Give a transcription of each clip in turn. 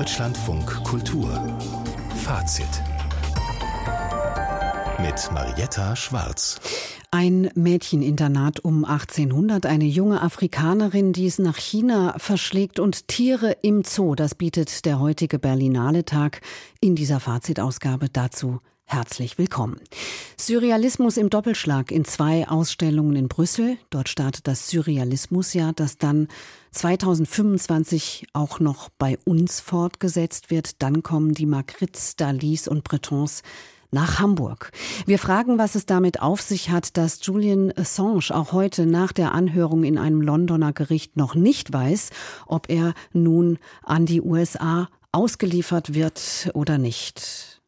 Deutschlandfunk Kultur. Fazit. Mit Marietta Schwarz. Ein Mädcheninternat um 1800, eine junge Afrikanerin, die es nach China verschlägt und Tiere im Zoo, das bietet der heutige Berlinale Tag in dieser Fazitausgabe dazu Herzlich willkommen. Surrealismus im Doppelschlag in zwei Ausstellungen in Brüssel. Dort startet das Surrealismusjahr, das dann 2025 auch noch bei uns fortgesetzt wird. Dann kommen die Magritte, Dalis und Bretons nach Hamburg. Wir fragen, was es damit auf sich hat, dass Julian Assange auch heute nach der Anhörung in einem Londoner Gericht noch nicht weiß, ob er nun an die USA ausgeliefert wird oder nicht.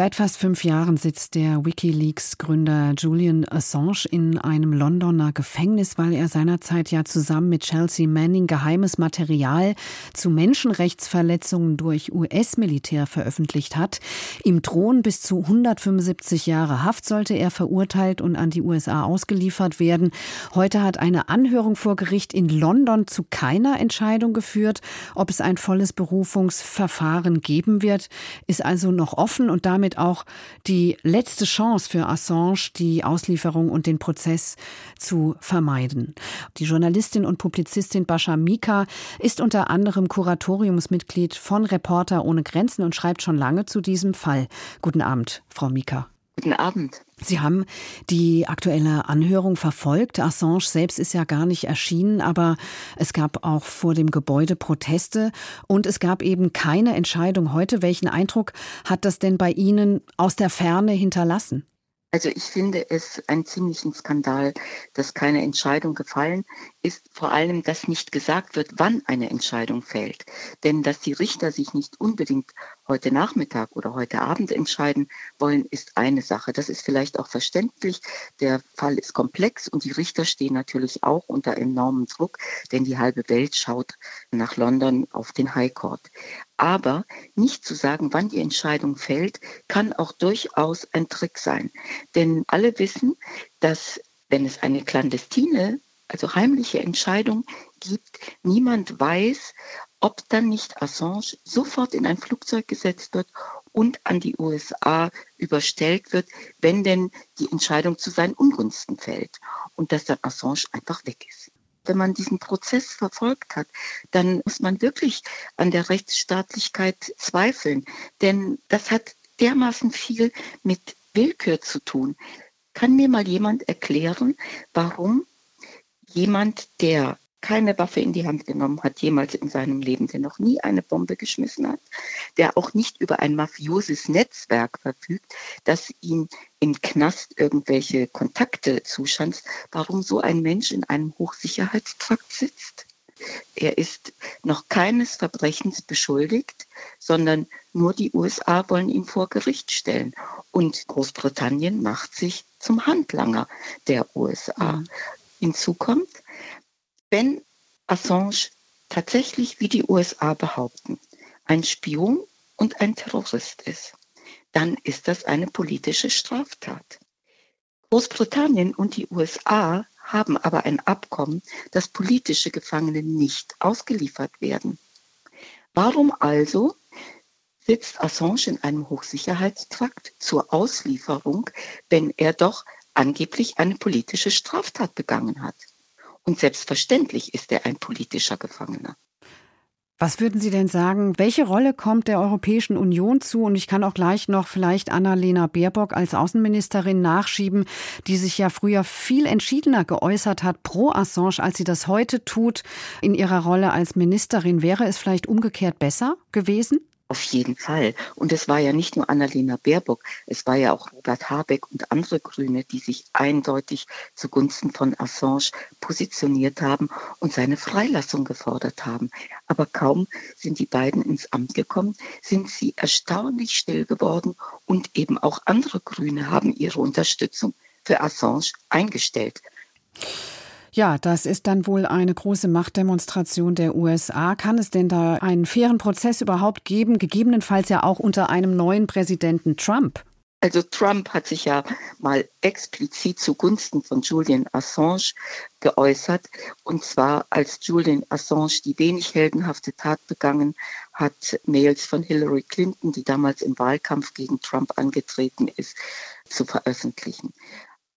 Seit fast fünf Jahren sitzt der Wikileaks-Gründer Julian Assange in einem Londoner Gefängnis, weil er seinerzeit ja zusammen mit Chelsea Manning geheimes Material zu Menschenrechtsverletzungen durch US-Militär veröffentlicht hat. Ihm drohen bis zu 175 Jahre Haft sollte er verurteilt und an die USA ausgeliefert werden. Heute hat eine Anhörung vor Gericht in London zu keiner Entscheidung geführt. Ob es ein volles Berufungsverfahren geben wird, ist also noch offen und damit damit auch die letzte Chance für Assange, die Auslieferung und den Prozess zu vermeiden. Die Journalistin und Publizistin Bascha Mika ist unter anderem Kuratoriumsmitglied von Reporter ohne Grenzen und schreibt schon lange zu diesem Fall. Guten Abend, Frau Mika. Guten Abend. Sie haben die aktuelle Anhörung verfolgt. Assange selbst ist ja gar nicht erschienen, aber es gab auch vor dem Gebäude Proteste und es gab eben keine Entscheidung heute. Welchen Eindruck hat das denn bei Ihnen aus der Ferne hinterlassen? Also ich finde es einen ziemlichen Skandal, dass keine Entscheidung gefallen ist. Vor allem, dass nicht gesagt wird, wann eine Entscheidung fällt. Denn dass die Richter sich nicht unbedingt heute Nachmittag oder heute Abend entscheiden wollen, ist eine Sache. Das ist vielleicht auch verständlich. Der Fall ist komplex und die Richter stehen natürlich auch unter enormem Druck, denn die halbe Welt schaut nach London auf den High Court. Aber nicht zu sagen, wann die Entscheidung fällt, kann auch durchaus ein Trick sein. Denn alle wissen, dass wenn es eine clandestine, also heimliche Entscheidung gibt, niemand weiß, ob dann nicht Assange sofort in ein Flugzeug gesetzt wird und an die USA überstellt wird, wenn denn die Entscheidung zu seinen Ungunsten fällt und dass dann Assange einfach weg ist. Wenn man diesen Prozess verfolgt hat, dann muss man wirklich an der Rechtsstaatlichkeit zweifeln, denn das hat dermaßen viel mit Willkür zu tun. Kann mir mal jemand erklären, warum jemand, der keine Waffe in die Hand genommen hat, jemals in seinem Leben, der noch nie eine Bombe geschmissen hat, der auch nicht über ein mafioses Netzwerk verfügt, das ihm im Knast irgendwelche Kontakte zuschanzt, warum so ein Mensch in einem Hochsicherheitstrakt sitzt. Er ist noch keines Verbrechens beschuldigt, sondern nur die USA wollen ihn vor Gericht stellen. Und Großbritannien macht sich zum Handlanger der USA. Mhm. Hinzu kommt, wenn Assange tatsächlich, wie die USA behaupten, ein Spion und ein Terrorist ist, dann ist das eine politische Straftat. Großbritannien und die USA haben aber ein Abkommen, dass politische Gefangene nicht ausgeliefert werden. Warum also sitzt Assange in einem Hochsicherheitstrakt zur Auslieferung, wenn er doch angeblich eine politische Straftat begangen hat? Und selbstverständlich ist er ein politischer Gefangener. Was würden Sie denn sagen, welche Rolle kommt der Europäischen Union zu? Und ich kann auch gleich noch vielleicht Annalena Baerbock als Außenministerin nachschieben, die sich ja früher viel entschiedener geäußert hat pro Assange, als sie das heute tut in ihrer Rolle als Ministerin. Wäre es vielleicht umgekehrt besser gewesen? Auf jeden Fall. Und es war ja nicht nur Annalena Baerbock, es war ja auch Robert Habeck und andere Grüne, die sich eindeutig zugunsten von Assange positioniert haben und seine Freilassung gefordert haben. Aber kaum sind die beiden ins Amt gekommen, sind sie erstaunlich still geworden und eben auch andere Grüne haben ihre Unterstützung für Assange eingestellt. Ja, das ist dann wohl eine große Machtdemonstration der USA. Kann es denn da einen fairen Prozess überhaupt geben, gegebenenfalls ja auch unter einem neuen Präsidenten Trump? Also Trump hat sich ja mal explizit zugunsten von Julian Assange geäußert. Und zwar als Julian Assange die wenig heldenhafte Tat begangen hat, Mails von Hillary Clinton, die damals im Wahlkampf gegen Trump angetreten ist, zu veröffentlichen.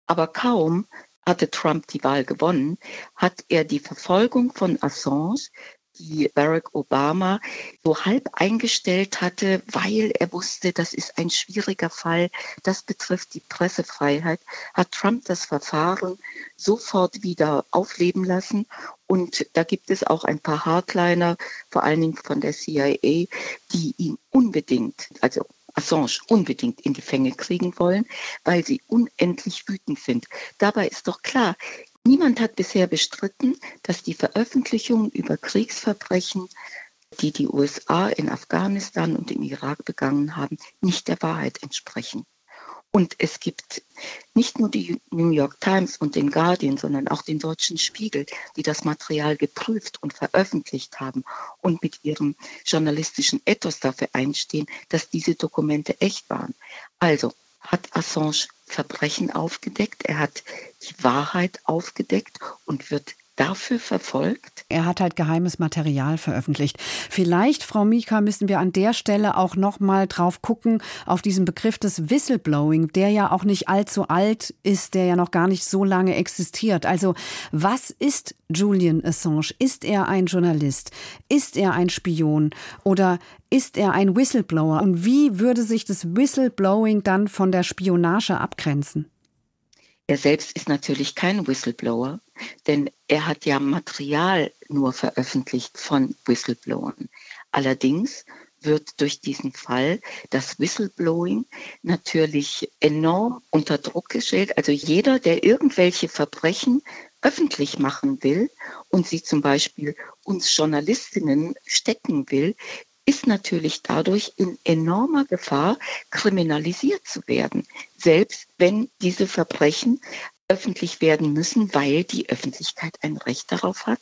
Aber kaum hatte Trump die Wahl gewonnen, hat er die Verfolgung von Assange die Barack Obama so halb eingestellt hatte, weil er wusste, das ist ein schwieriger Fall, das betrifft die Pressefreiheit, hat Trump das Verfahren sofort wieder aufleben lassen. Und da gibt es auch ein paar Hardliner, vor allen Dingen von der CIA, die ihn unbedingt, also Assange unbedingt in die Fänge kriegen wollen, weil sie unendlich wütend sind. Dabei ist doch klar, Niemand hat bisher bestritten, dass die Veröffentlichungen über Kriegsverbrechen, die die USA in Afghanistan und im Irak begangen haben, nicht der Wahrheit entsprechen. Und es gibt nicht nur die New York Times und den Guardian, sondern auch den Deutschen Spiegel, die das Material geprüft und veröffentlicht haben und mit ihrem journalistischen Ethos dafür einstehen, dass diese Dokumente echt waren. Also hat Assange Verbrechen aufgedeckt, er hat die Wahrheit aufgedeckt und wird dafür verfolgt? Er hat halt geheimes Material veröffentlicht. Vielleicht, Frau Mika, müssen wir an der Stelle auch noch mal drauf gucken auf diesen Begriff des Whistleblowing, der ja auch nicht allzu alt ist, der ja noch gar nicht so lange existiert. Also, was ist Julian Assange? Ist er ein Journalist? Ist er ein Spion? Oder ist er ein Whistleblower? Und wie würde sich das Whistleblowing dann von der Spionage abgrenzen? Er selbst ist natürlich kein Whistleblower, denn er hat ja Material nur veröffentlicht von Whistleblowern. Allerdings wird durch diesen Fall das Whistleblowing natürlich enorm unter Druck gestellt. Also jeder, der irgendwelche Verbrechen öffentlich machen will und sie zum Beispiel uns Journalistinnen stecken will, ist natürlich dadurch in enormer Gefahr, kriminalisiert zu werden, selbst wenn diese Verbrechen öffentlich werden müssen, weil die Öffentlichkeit ein Recht darauf hat,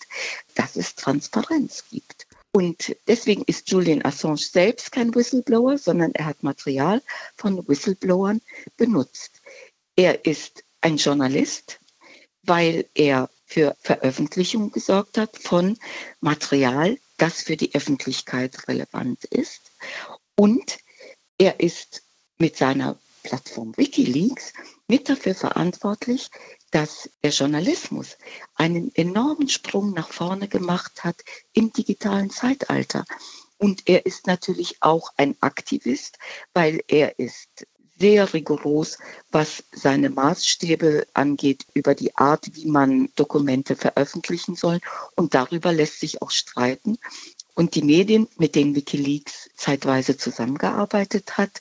dass es Transparenz gibt. Und deswegen ist Julian Assange selbst kein Whistleblower, sondern er hat Material von Whistleblowern benutzt. Er ist ein Journalist, weil er für Veröffentlichung gesorgt hat von Material, das für die Öffentlichkeit relevant ist. Und er ist mit seiner Plattform Wikileaks mit dafür verantwortlich, dass der Journalismus einen enormen Sprung nach vorne gemacht hat im digitalen Zeitalter. Und er ist natürlich auch ein Aktivist, weil er ist sehr rigoros, was seine Maßstäbe angeht über die Art, wie man Dokumente veröffentlichen soll. Und darüber lässt sich auch streiten. Und die Medien, mit denen Wikileaks zeitweise zusammengearbeitet hat,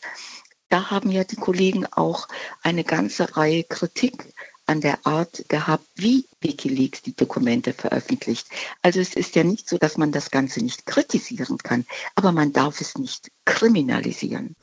da haben ja die Kollegen auch eine ganze Reihe Kritik an der Art gehabt, wie Wikileaks die Dokumente veröffentlicht. Also es ist ja nicht so, dass man das Ganze nicht kritisieren kann, aber man darf es nicht kriminalisieren.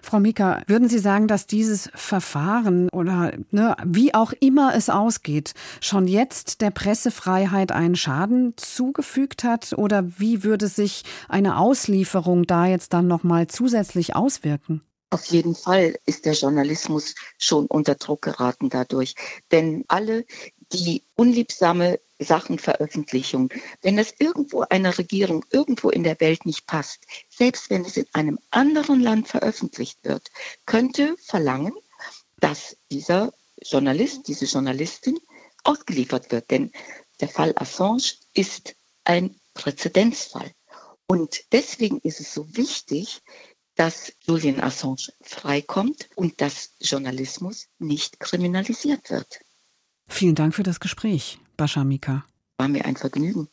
Frau Mika, würden Sie sagen, dass dieses Verfahren oder ne, wie auch immer es ausgeht, schon jetzt der Pressefreiheit einen Schaden zugefügt hat? Oder wie würde sich eine Auslieferung da jetzt dann nochmal zusätzlich auswirken? Auf jeden Fall ist der Journalismus schon unter Druck geraten dadurch. Denn alle, die unliebsame Sachen veröffentlichen, wenn es irgendwo einer Regierung irgendwo in der Welt nicht passt, selbst wenn es in einem anderen Land veröffentlicht wird, könnte verlangen, dass dieser Journalist, diese Journalistin ausgeliefert wird. Denn der Fall Assange ist ein Präzedenzfall. Und deswegen ist es so wichtig, dass Julian Assange freikommt und dass Journalismus nicht kriminalisiert wird. Vielen Dank für das Gespräch, Bascha Mika. War mir ein Vergnügen.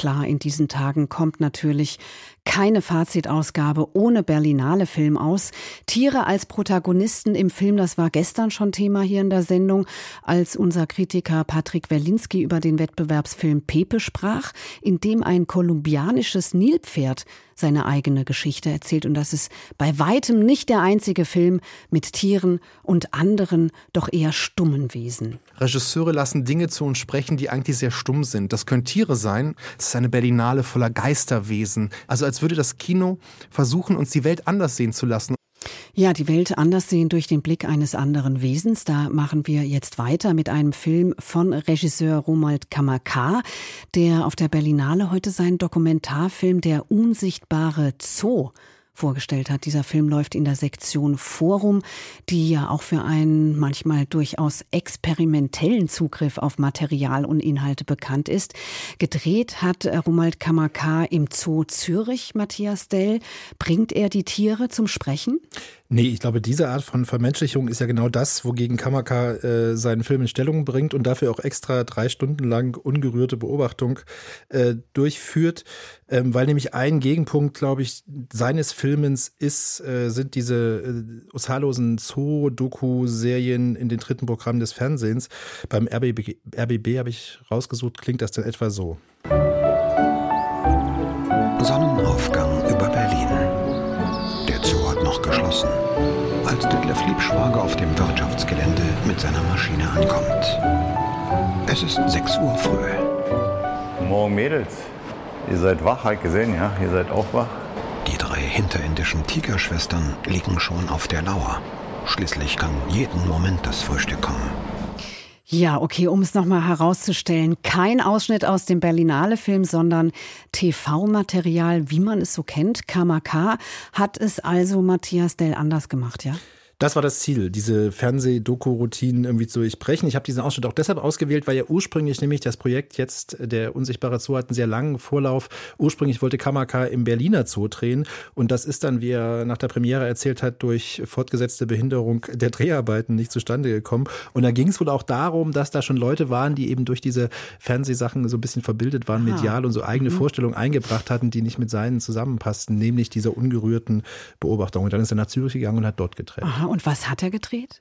Klar, in diesen Tagen kommt natürlich keine Fazitausgabe ohne Berlinale Film aus. Tiere als Protagonisten im Film, das war gestern schon Thema hier in der Sendung, als unser Kritiker Patrick Werlinski über den Wettbewerbsfilm Pepe sprach, in dem ein kolumbianisches Nilpferd seine eigene Geschichte erzählt. Und das ist bei weitem nicht der einzige Film mit Tieren und anderen, doch eher stummen Wesen. Regisseure lassen Dinge zu uns sprechen, die eigentlich sehr stumm sind. Das können Tiere sein. Es ist eine Berlinale voller Geisterwesen. Also als würde das Kino versuchen, uns die Welt anders sehen zu lassen. Ja, die Welt anders sehen durch den Blick eines anderen Wesens. Da machen wir jetzt weiter mit einem Film von Regisseur Romuald Kamaka, der auf der Berlinale heute seinen Dokumentarfilm Der unsichtbare Zoo vorgestellt hat. Dieser Film läuft in der Sektion Forum, die ja auch für einen manchmal durchaus experimentellen Zugriff auf Material und Inhalte bekannt ist. Gedreht hat Romuald Kamaka im Zoo Zürich, Matthias Dell. Bringt er die Tiere zum Sprechen? Nee, ich glaube, diese Art von Vermenschlichung ist ja genau das, wogegen Kamaka äh, seinen Film in Stellung bringt und dafür auch extra drei Stunden lang ungerührte Beobachtung äh, durchführt, ähm, weil nämlich ein Gegenpunkt, glaube ich, seines Filmens ist, äh, sind diese äh, zahllosen Zoo-Doku-Serien in den dritten Programmen des Fernsehens. Beim RBB, RBB habe ich rausgesucht, klingt das dann etwa so. Sonnenaufgang Detlef Liebschwager auf dem Wirtschaftsgelände mit seiner Maschine ankommt. Es ist 6 Uhr früh. Morgen Mädels. Ihr seid wach, halt gesehen, ja? Ihr seid auch wach. Die drei hinterindischen Tigerschwestern liegen schon auf der Lauer. Schließlich kann jeden Moment das Frühstück kommen. Ja, okay, um es nochmal herauszustellen, kein Ausschnitt aus dem Berlinale-Film, sondern TV-Material, wie man es so kennt. KMK hat es also Matthias Dell anders gemacht, ja? Das war das Ziel, diese Fernseh-Doku-Routinen irgendwie zu durchbrechen. Ich habe diesen Ausschnitt auch deshalb ausgewählt, weil ja ursprünglich nämlich das Projekt jetzt, der Unsichtbare Zoo, hat einen sehr langen Vorlauf. Ursprünglich wollte Kamaka im Berliner Zoo drehen und das ist dann, wie er nach der Premiere erzählt hat, durch fortgesetzte Behinderung der Dreharbeiten nicht zustande gekommen. Und da ging es wohl auch darum, dass da schon Leute waren, die eben durch diese Fernsehsachen so ein bisschen verbildet waren, Aha. medial und so eigene mhm. Vorstellungen eingebracht hatten, die nicht mit seinen zusammenpassten, nämlich dieser ungerührten Beobachtung. Und dann ist er nach Zürich gegangen und hat dort gedreht. Aha und was hat er gedreht?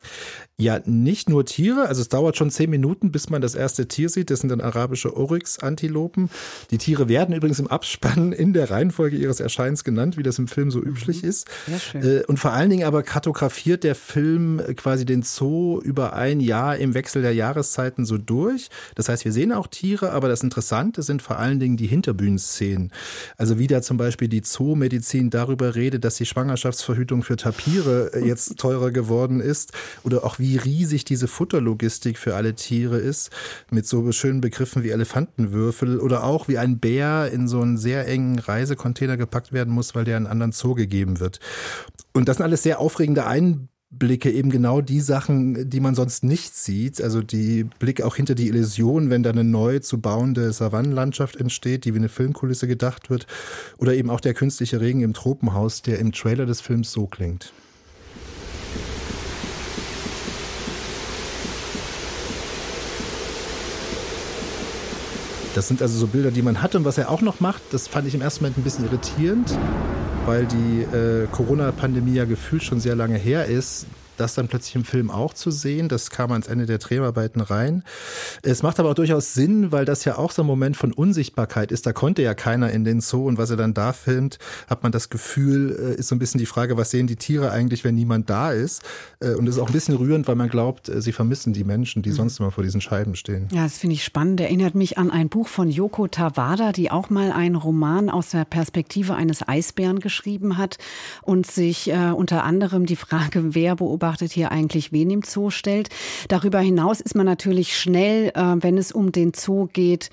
Ja, nicht nur Tiere. Also es dauert schon zehn Minuten, bis man das erste Tier sieht. Das sind dann arabische Oryx-Antilopen. Die Tiere werden übrigens im Abspann in der Reihenfolge ihres Erscheinens genannt, wie das im Film so üblich mhm. ist. Sehr schön. Äh, und vor allen Dingen aber kartografiert der Film quasi den Zoo über ein Jahr im Wechsel der Jahreszeiten so durch. Das heißt, wir sehen auch Tiere, aber das Interessante sind vor allen Dingen die Hinterbühnenszenen. Also wie da zum Beispiel die Zoomedizin darüber redet, dass die Schwangerschaftsverhütung für Tapire äh, jetzt teurer teurer geworden ist oder auch wie riesig diese Futterlogistik für alle Tiere ist, mit so schönen Begriffen wie Elefantenwürfel oder auch wie ein Bär in so einen sehr engen Reisecontainer gepackt werden muss, weil der in einen anderen Zoo gegeben wird. Und das sind alles sehr aufregende Einblicke, eben genau die Sachen, die man sonst nicht sieht. Also die Blick auch hinter die Illusion, wenn da eine neu zu bauende Savannenlandschaft entsteht, die wie eine Filmkulisse gedacht wird. Oder eben auch der künstliche Regen im Tropenhaus, der im Trailer des Films so klingt. Das sind also so Bilder, die man hatte. Und was er auch noch macht, das fand ich im ersten Moment ein bisschen irritierend, weil die äh, Corona-Pandemie ja gefühlt schon sehr lange her ist das dann plötzlich im Film auch zu sehen. Das kam ans Ende der Dreharbeiten rein. Es macht aber auch durchaus Sinn, weil das ja auch so ein Moment von Unsichtbarkeit ist. Da konnte ja keiner in den Zoo und was er dann da filmt, hat man das Gefühl, äh, ist so ein bisschen die Frage, was sehen die Tiere eigentlich, wenn niemand da ist? Äh, und es ist auch ein bisschen rührend, weil man glaubt, äh, sie vermissen die Menschen, die mhm. sonst immer vor diesen Scheiben stehen. Ja, das finde ich spannend. Erinnert mich an ein Buch von Yoko Tawada, die auch mal einen Roman aus der Perspektive eines Eisbären geschrieben hat und sich äh, unter anderem die Frage, wer beobachtet beobachtet hier eigentlich wen im Zoo stellt. Darüber hinaus ist man natürlich schnell, äh, wenn es um den Zoo geht,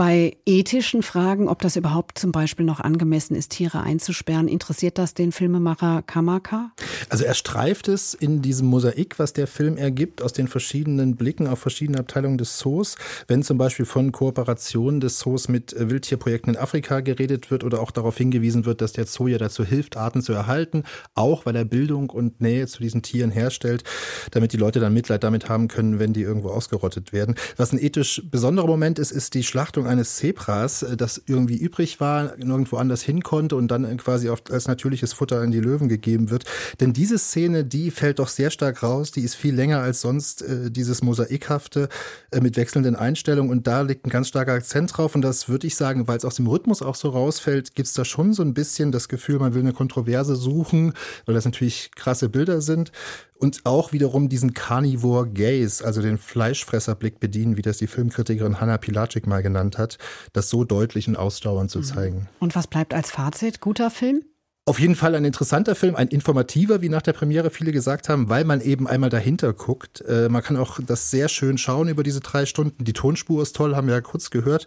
bei ethischen Fragen, ob das überhaupt zum Beispiel noch angemessen ist, Tiere einzusperren, interessiert das den Filmemacher Kamaka? Also er streift es in diesem Mosaik, was der Film ergibt, aus den verschiedenen Blicken auf verschiedene Abteilungen des Zoos. Wenn zum Beispiel von Kooperationen des Zoos mit äh, Wildtierprojekten in Afrika geredet wird oder auch darauf hingewiesen wird, dass der Zoo ja dazu hilft, Arten zu erhalten, auch weil er Bildung und Nähe zu diesen Tieren herstellt, damit die Leute dann Mitleid damit haben können, wenn die irgendwo ausgerottet werden. Was ein ethisch besonderer Moment ist, ist die Schlachtung eines Zebras, äh, das irgendwie übrig war, nirgendwo anders hin konnte und dann quasi als natürliches Futter an die Löwen gegeben wird. Denn diese Szene, die fällt doch sehr stark raus, die ist viel länger als sonst, äh, dieses Mosaikhafte äh, mit wechselnden Einstellungen. Und da liegt ein ganz starker Akzent drauf. Und das würde ich sagen, weil es aus dem Rhythmus auch so rausfällt, gibt es da schon so ein bisschen das Gefühl, man will eine Kontroverse suchen, weil das natürlich krasse Bilder sind. Und auch wiederum diesen Carnivore Gaze, also den Fleischfresserblick bedienen, wie das die Filmkritikerin Hanna Pilacic mal genannt hat, das so deutlich und ausdauernd zu mhm. zeigen. Und was bleibt als Fazit? Guter Film? Auf jeden Fall ein interessanter Film, ein informativer, wie nach der Premiere viele gesagt haben, weil man eben einmal dahinter guckt. Äh, man kann auch das sehr schön schauen über diese drei Stunden. Die Tonspur ist toll, haben wir ja kurz gehört.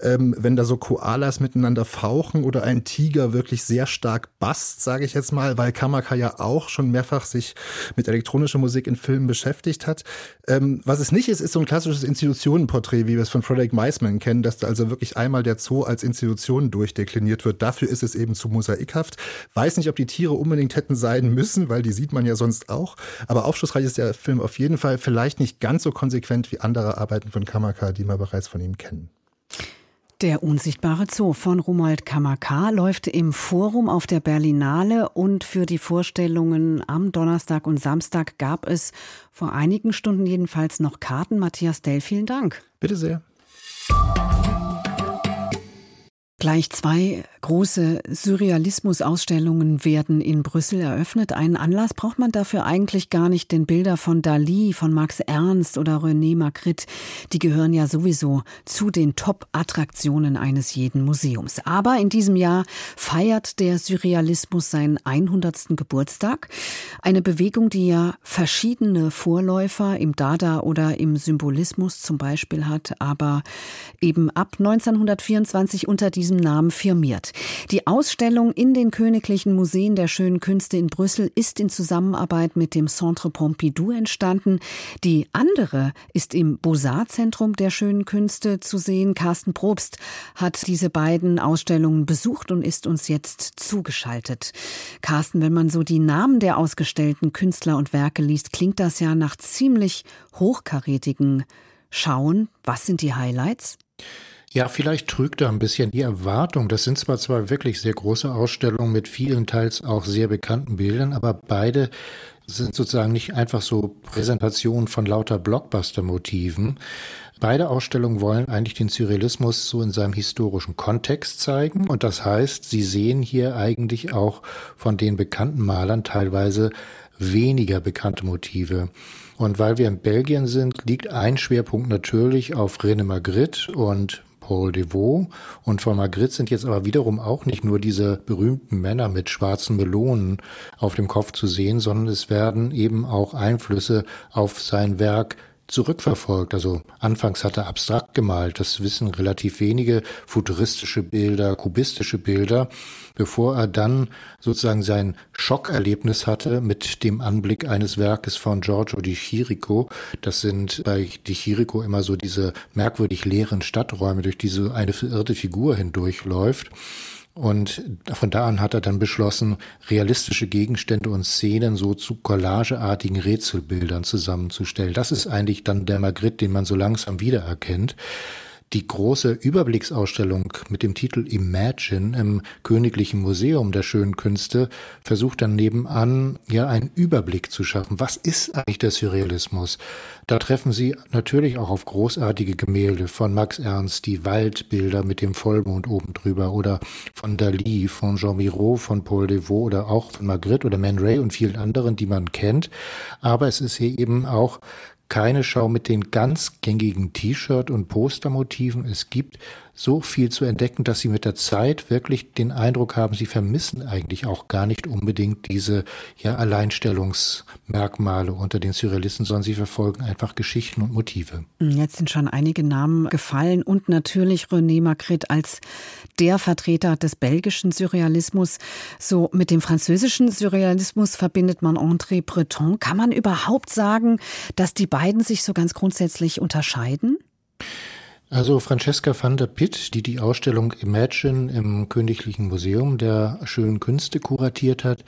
Ähm, wenn da so Koalas miteinander fauchen oder ein Tiger wirklich sehr stark basst, sage ich jetzt mal, weil Kamaka ja auch schon mehrfach sich mit elektronischer Musik in Filmen beschäftigt hat. Ähm, was es nicht ist, ist so ein klassisches Institutionenporträt, wie wir es von Frederick Meisman kennen, dass da also wirklich einmal der Zoo als Institution durchdekliniert wird. Dafür ist es eben zu mosaikhaft. Weiß nicht, ob die Tiere unbedingt hätten sein müssen, weil die sieht man ja sonst auch. Aber aufschlussreich ist der Film auf jeden Fall vielleicht nicht ganz so konsequent wie andere Arbeiten von Kamaka, die wir bereits von ihm kennen. Der unsichtbare Zoo von Romuald Kamaka läuft im Forum auf der Berlinale und für die Vorstellungen am Donnerstag und Samstag gab es vor einigen Stunden jedenfalls noch Karten. Matthias Dell, vielen Dank. Bitte sehr. Gleich zwei große Surrealismus-Ausstellungen werden in Brüssel eröffnet. Einen Anlass braucht man dafür eigentlich gar nicht, denn Bilder von Dali, von Max Ernst oder René Magritte, die gehören ja sowieso zu den Top-Attraktionen eines jeden Museums. Aber in diesem Jahr feiert der Surrealismus seinen 100. Geburtstag. Eine Bewegung, die ja verschiedene Vorläufer im Dada oder im Symbolismus zum Beispiel hat, aber eben ab 1924 unter diesem diesem Namen firmiert. Die Ausstellung in den Königlichen Museen der Schönen Künste in Brüssel ist in Zusammenarbeit mit dem Centre Pompidou entstanden. Die andere ist im Beaux-Arts-Zentrum der Schönen Künste zu sehen. Carsten Probst hat diese beiden Ausstellungen besucht und ist uns jetzt zugeschaltet. Carsten, wenn man so die Namen der ausgestellten Künstler und Werke liest, klingt das ja nach ziemlich hochkarätigen Schauen. Was sind die Highlights? Ja, vielleicht trügt da ein bisschen die Erwartung. Das sind zwar zwar wirklich sehr große Ausstellungen mit vielen teils auch sehr bekannten Bildern, aber beide sind sozusagen nicht einfach so Präsentationen von lauter Blockbuster-Motiven. Beide Ausstellungen wollen eigentlich den Surrealismus so in seinem historischen Kontext zeigen. Und das heißt, sie sehen hier eigentlich auch von den bekannten Malern teilweise weniger bekannte Motive. Und weil wir in Belgien sind, liegt ein Schwerpunkt natürlich auf René Magritte und Paul Devaux und von Magritte sind jetzt aber wiederum auch nicht nur diese berühmten Männer mit schwarzen Melonen auf dem Kopf zu sehen, sondern es werden eben auch Einflüsse auf sein Werk zurückverfolgt. Also anfangs hat er abstrakt gemalt, das wissen relativ wenige, futuristische Bilder, kubistische Bilder, bevor er dann sozusagen sein Schockerlebnis hatte mit dem Anblick eines Werkes von Giorgio di Chirico. Das sind bei di Chirico immer so diese merkwürdig leeren Stadträume, durch die so eine verirrte Figur hindurchläuft. Und von da an hat er dann beschlossen, realistische Gegenstände und Szenen so zu collageartigen Rätselbildern zusammenzustellen. Das ist eigentlich dann der Magritte, den man so langsam wiedererkennt. Die große Überblicksausstellung mit dem Titel Imagine im Königlichen Museum der Schönen Künste versucht dann nebenan ja einen Überblick zu schaffen. Was ist eigentlich der Surrealismus? Da treffen Sie natürlich auch auf großartige Gemälde von Max Ernst, die Waldbilder mit dem Vollmond oben drüber oder von Dali, von Jean Miro, von Paul Devaux oder auch von Magritte oder Man Ray und vielen anderen, die man kennt. Aber es ist hier eben auch keine Schau mit den ganz gängigen T-Shirt- und Postermotiven. Es gibt so viel zu entdecken, dass sie mit der Zeit wirklich den Eindruck haben, sie vermissen eigentlich auch gar nicht unbedingt diese ja, Alleinstellungsmerkmale unter den Surrealisten, sondern sie verfolgen einfach Geschichten und Motive. Jetzt sind schon einige Namen gefallen und natürlich René Magritte als der Vertreter des belgischen Surrealismus. So mit dem französischen Surrealismus verbindet man André Breton. Kann man überhaupt sagen, dass die beiden sich so ganz grundsätzlich unterscheiden? Also Francesca van der Pitt, die die Ausstellung Imagine im Königlichen Museum der Schönen Künste kuratiert hat,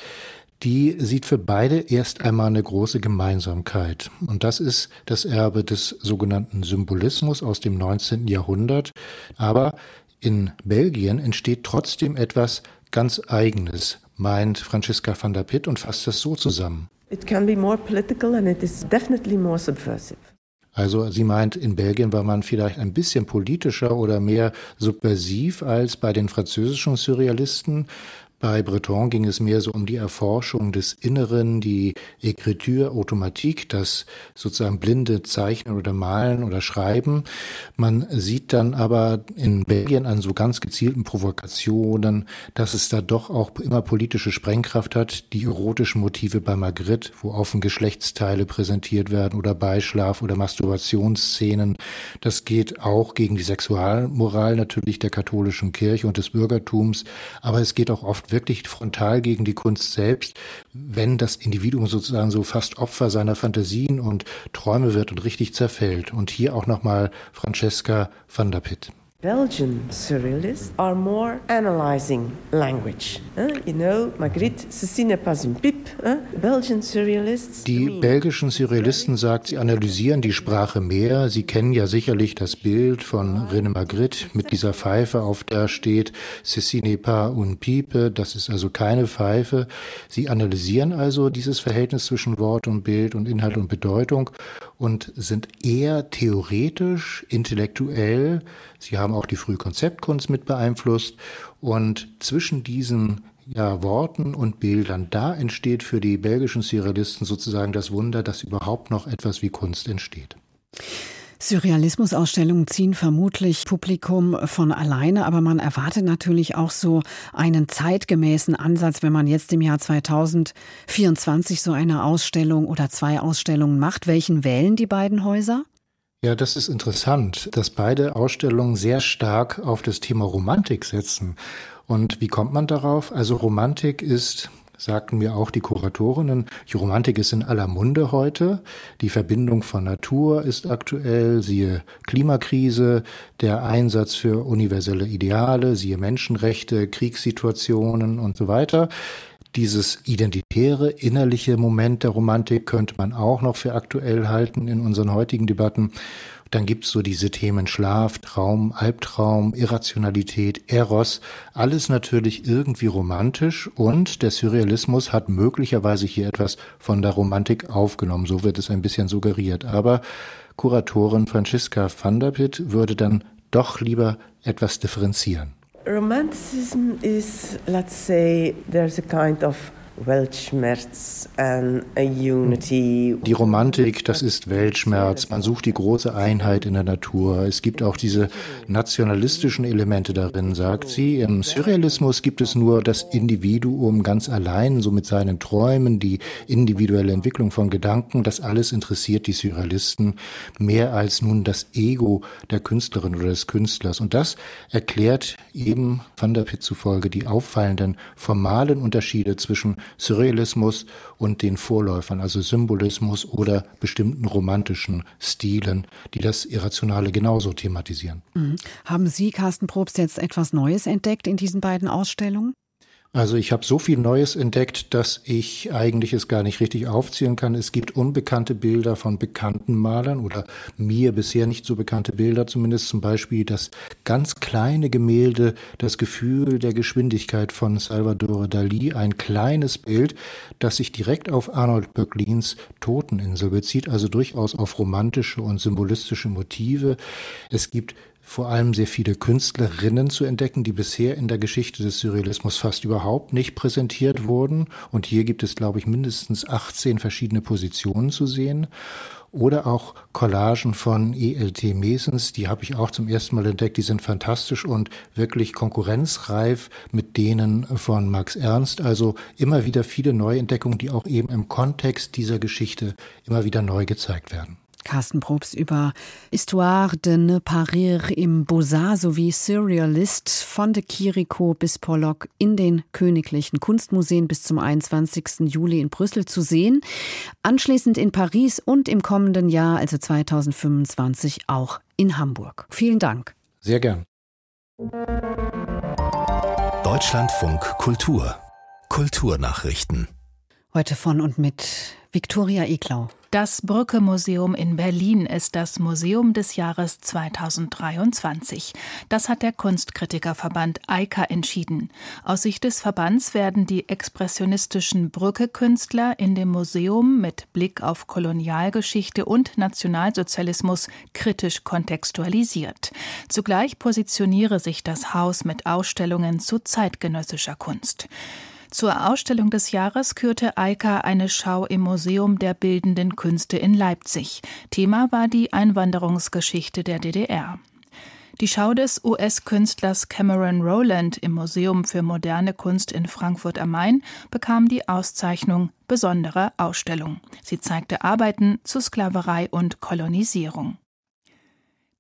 die sieht für beide erst einmal eine große Gemeinsamkeit. Und das ist das Erbe des sogenannten Symbolismus aus dem 19. Jahrhundert. Aber in Belgien entsteht trotzdem etwas ganz Eigenes, meint Franziska van der Pitt und fasst das so zusammen. It can be more political and it is definitely more subversive. Also sie meint, in Belgien war man vielleicht ein bisschen politischer oder mehr subversiv als bei den französischen Surrealisten. Bei Breton ging es mehr so um die Erforschung des Inneren, die Écriture automatique, das sozusagen blinde Zeichnen oder Malen oder Schreiben. Man sieht dann aber in Belgien an so ganz gezielten Provokationen, dass es da doch auch immer politische Sprengkraft hat. Die erotischen Motive bei Magritte, wo offen Geschlechtsteile präsentiert werden oder Beischlaf oder Masturbationsszenen. Das geht auch gegen die Sexualmoral natürlich der katholischen Kirche und des Bürgertums, aber es geht auch oft wirklich frontal gegen die Kunst selbst, wenn das Individuum sozusagen so fast Opfer seiner Fantasien und Träume wird und richtig zerfällt. Und hier auch nochmal Francesca van der Pitt. Belgian surrealists are more analyzing language. Uh, you know, Magritte, ceci n'est pas une pipe. Uh, Belgian surrealists. Die belgischen Surrealisten sagt, sie analysieren die Sprache mehr. Sie kennen ja sicherlich das Bild von René Magritte mit dieser Pfeife, auf der steht ceci n'est pas une pipe. Das ist also keine Pfeife. Sie analysieren also dieses Verhältnis zwischen Wort und Bild und Inhalt und Bedeutung und sind eher theoretisch, intellektuell. Sie haben auch die Frühkonzeptkunst mit beeinflusst. Und zwischen diesen ja, Worten und Bildern, da entsteht für die belgischen Surrealisten sozusagen das Wunder, dass überhaupt noch etwas wie Kunst entsteht. Surrealismusausstellungen ziehen vermutlich Publikum von alleine, aber man erwartet natürlich auch so einen zeitgemäßen Ansatz, wenn man jetzt im Jahr 2024 so eine Ausstellung oder zwei Ausstellungen macht. Welchen wählen die beiden Häuser? Ja, das ist interessant, dass beide Ausstellungen sehr stark auf das Thema Romantik setzen. Und wie kommt man darauf? Also Romantik ist sagten mir auch die Kuratorinnen, die Romantik ist in aller Munde heute. Die Verbindung von Natur ist aktuell, siehe Klimakrise, der Einsatz für universelle Ideale, siehe Menschenrechte, Kriegssituationen und so weiter. Dieses identitäre, innerliche Moment der Romantik könnte man auch noch für aktuell halten in unseren heutigen Debatten. Dann gibt's so diese Themen Schlaf, Traum, Albtraum, Irrationalität, Eros. Alles natürlich irgendwie romantisch und der Surrealismus hat möglicherweise hier etwas von der Romantik aufgenommen. So wird es ein bisschen suggeriert. Aber Kuratorin Franziska van der Pitt würde dann doch lieber etwas differenzieren. Romanticism is, let's say, there's a kind of Die Romantik, das ist Weltschmerz. Man sucht die große Einheit in der Natur. Es gibt auch diese nationalistischen Elemente darin, sagt sie. Im Surrealismus gibt es nur das Individuum ganz allein, so mit seinen Träumen, die individuelle Entwicklung von Gedanken. Das alles interessiert die Surrealisten mehr als nun das Ego der Künstlerin oder des Künstlers. Und das erklärt eben Van der Pitt zufolge die auffallenden formalen Unterschiede zwischen Surrealismus und den Vorläufern, also Symbolismus oder bestimmten romantischen Stilen, die das Irrationale genauso thematisieren. Mhm. Haben Sie, Carsten Probst, jetzt etwas Neues entdeckt in diesen beiden Ausstellungen? Also ich habe so viel Neues entdeckt, dass ich eigentlich es gar nicht richtig aufzählen kann. Es gibt unbekannte Bilder von bekannten Malern oder mir bisher nicht so bekannte Bilder, zumindest zum Beispiel das ganz kleine Gemälde Das Gefühl der Geschwindigkeit von Salvador Dali, ein kleines Bild, das sich direkt auf Arnold Böcklins Toteninsel bezieht, also durchaus auf romantische und symbolistische Motive. Es gibt vor allem sehr viele Künstlerinnen zu entdecken, die bisher in der Geschichte des Surrealismus fast überhaupt nicht präsentiert wurden. Und hier gibt es, glaube ich, mindestens 18 verschiedene Positionen zu sehen. Oder auch Collagen von ELT Mesens, die habe ich auch zum ersten Mal entdeckt. Die sind fantastisch und wirklich konkurrenzreif mit denen von Max Ernst. Also immer wieder viele Neuentdeckungen, die auch eben im Kontext dieser Geschichte immer wieder neu gezeigt werden. Carsten Probst über Histoire de ne parir im Beaux-Arts sowie Surrealist von de Chirico bis Pollock in den Königlichen Kunstmuseen bis zum 21. Juli in Brüssel zu sehen. Anschließend in Paris und im kommenden Jahr, also 2025, auch in Hamburg. Vielen Dank. Sehr gern. Deutschlandfunk Kultur Kulturnachrichten Heute von und mit Viktoria Eklau. Das Brücke Museum in Berlin ist das Museum des Jahres 2023. Das hat der Kunstkritikerverband EIKA entschieden. Aus Sicht des Verbands werden die expressionistischen Brücke-Künstler in dem Museum mit Blick auf Kolonialgeschichte und Nationalsozialismus kritisch kontextualisiert. Zugleich positioniere sich das Haus mit Ausstellungen zu zeitgenössischer Kunst. Zur Ausstellung des Jahres kürte Eika eine Schau im Museum der Bildenden Künste in Leipzig. Thema war die Einwanderungsgeschichte der DDR. Die Schau des US-Künstlers Cameron Rowland im Museum für moderne Kunst in Frankfurt am Main bekam die Auszeichnung Besondere Ausstellung. Sie zeigte Arbeiten zu Sklaverei und Kolonisierung.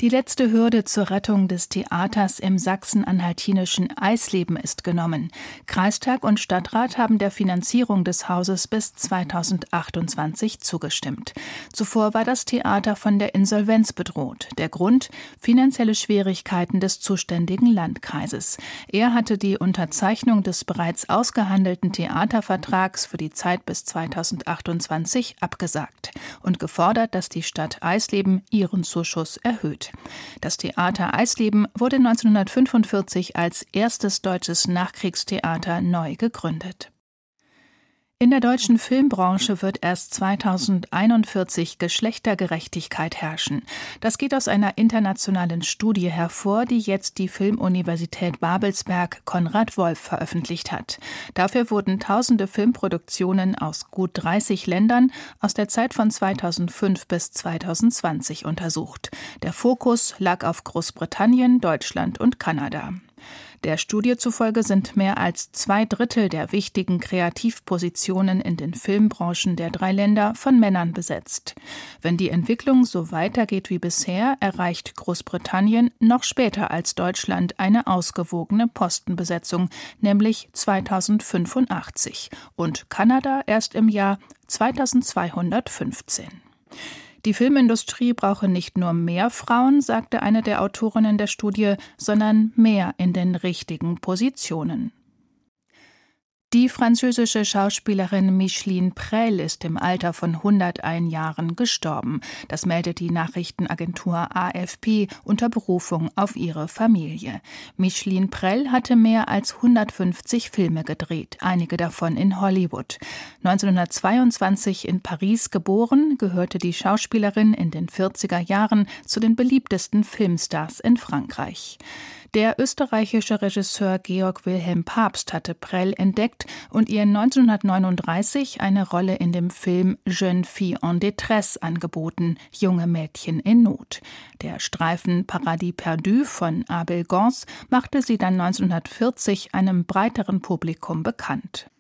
Die letzte Hürde zur Rettung des Theaters im sachsen-anhaltinischen Eisleben ist genommen. Kreistag und Stadtrat haben der Finanzierung des Hauses bis 2028 zugestimmt. Zuvor war das Theater von der Insolvenz bedroht. Der Grund finanzielle Schwierigkeiten des zuständigen Landkreises. Er hatte die Unterzeichnung des bereits ausgehandelten Theatervertrags für die Zeit bis 2028 abgesagt und gefordert, dass die Stadt Eisleben ihren Zuschuss erhöht. Das Theater Eisleben wurde 1945 als erstes deutsches Nachkriegstheater neu gegründet. In der deutschen Filmbranche wird erst 2041 Geschlechtergerechtigkeit herrschen. Das geht aus einer internationalen Studie hervor, die jetzt die Filmuniversität Babelsberg Konrad Wolf veröffentlicht hat. Dafür wurden tausende Filmproduktionen aus gut 30 Ländern aus der Zeit von 2005 bis 2020 untersucht. Der Fokus lag auf Großbritannien, Deutschland und Kanada. Der Studie zufolge sind mehr als zwei Drittel der wichtigen Kreativpositionen in den Filmbranchen der drei Länder von Männern besetzt. Wenn die Entwicklung so weitergeht wie bisher, erreicht Großbritannien noch später als Deutschland eine ausgewogene Postenbesetzung, nämlich 2085 und Kanada erst im Jahr 2215. Die Filmindustrie brauche nicht nur mehr Frauen, sagte eine der Autorinnen der Studie, sondern mehr in den richtigen Positionen. Die französische Schauspielerin Micheline Prell ist im Alter von 101 Jahren gestorben. Das meldet die Nachrichtenagentur AFP unter Berufung auf ihre Familie. Micheline Prell hatte mehr als 150 Filme gedreht, einige davon in Hollywood. 1922 in Paris geboren, gehörte die Schauspielerin in den 40er Jahren zu den beliebtesten Filmstars in Frankreich. Der österreichische Regisseur Georg Wilhelm Papst hatte Prell entdeckt und ihr 1939 eine Rolle in dem Film Jeune fille en détresse angeboten, junge Mädchen in Not. Der Streifen Paradis perdu von Abel Gance machte sie dann 1940 einem breiteren Publikum bekannt.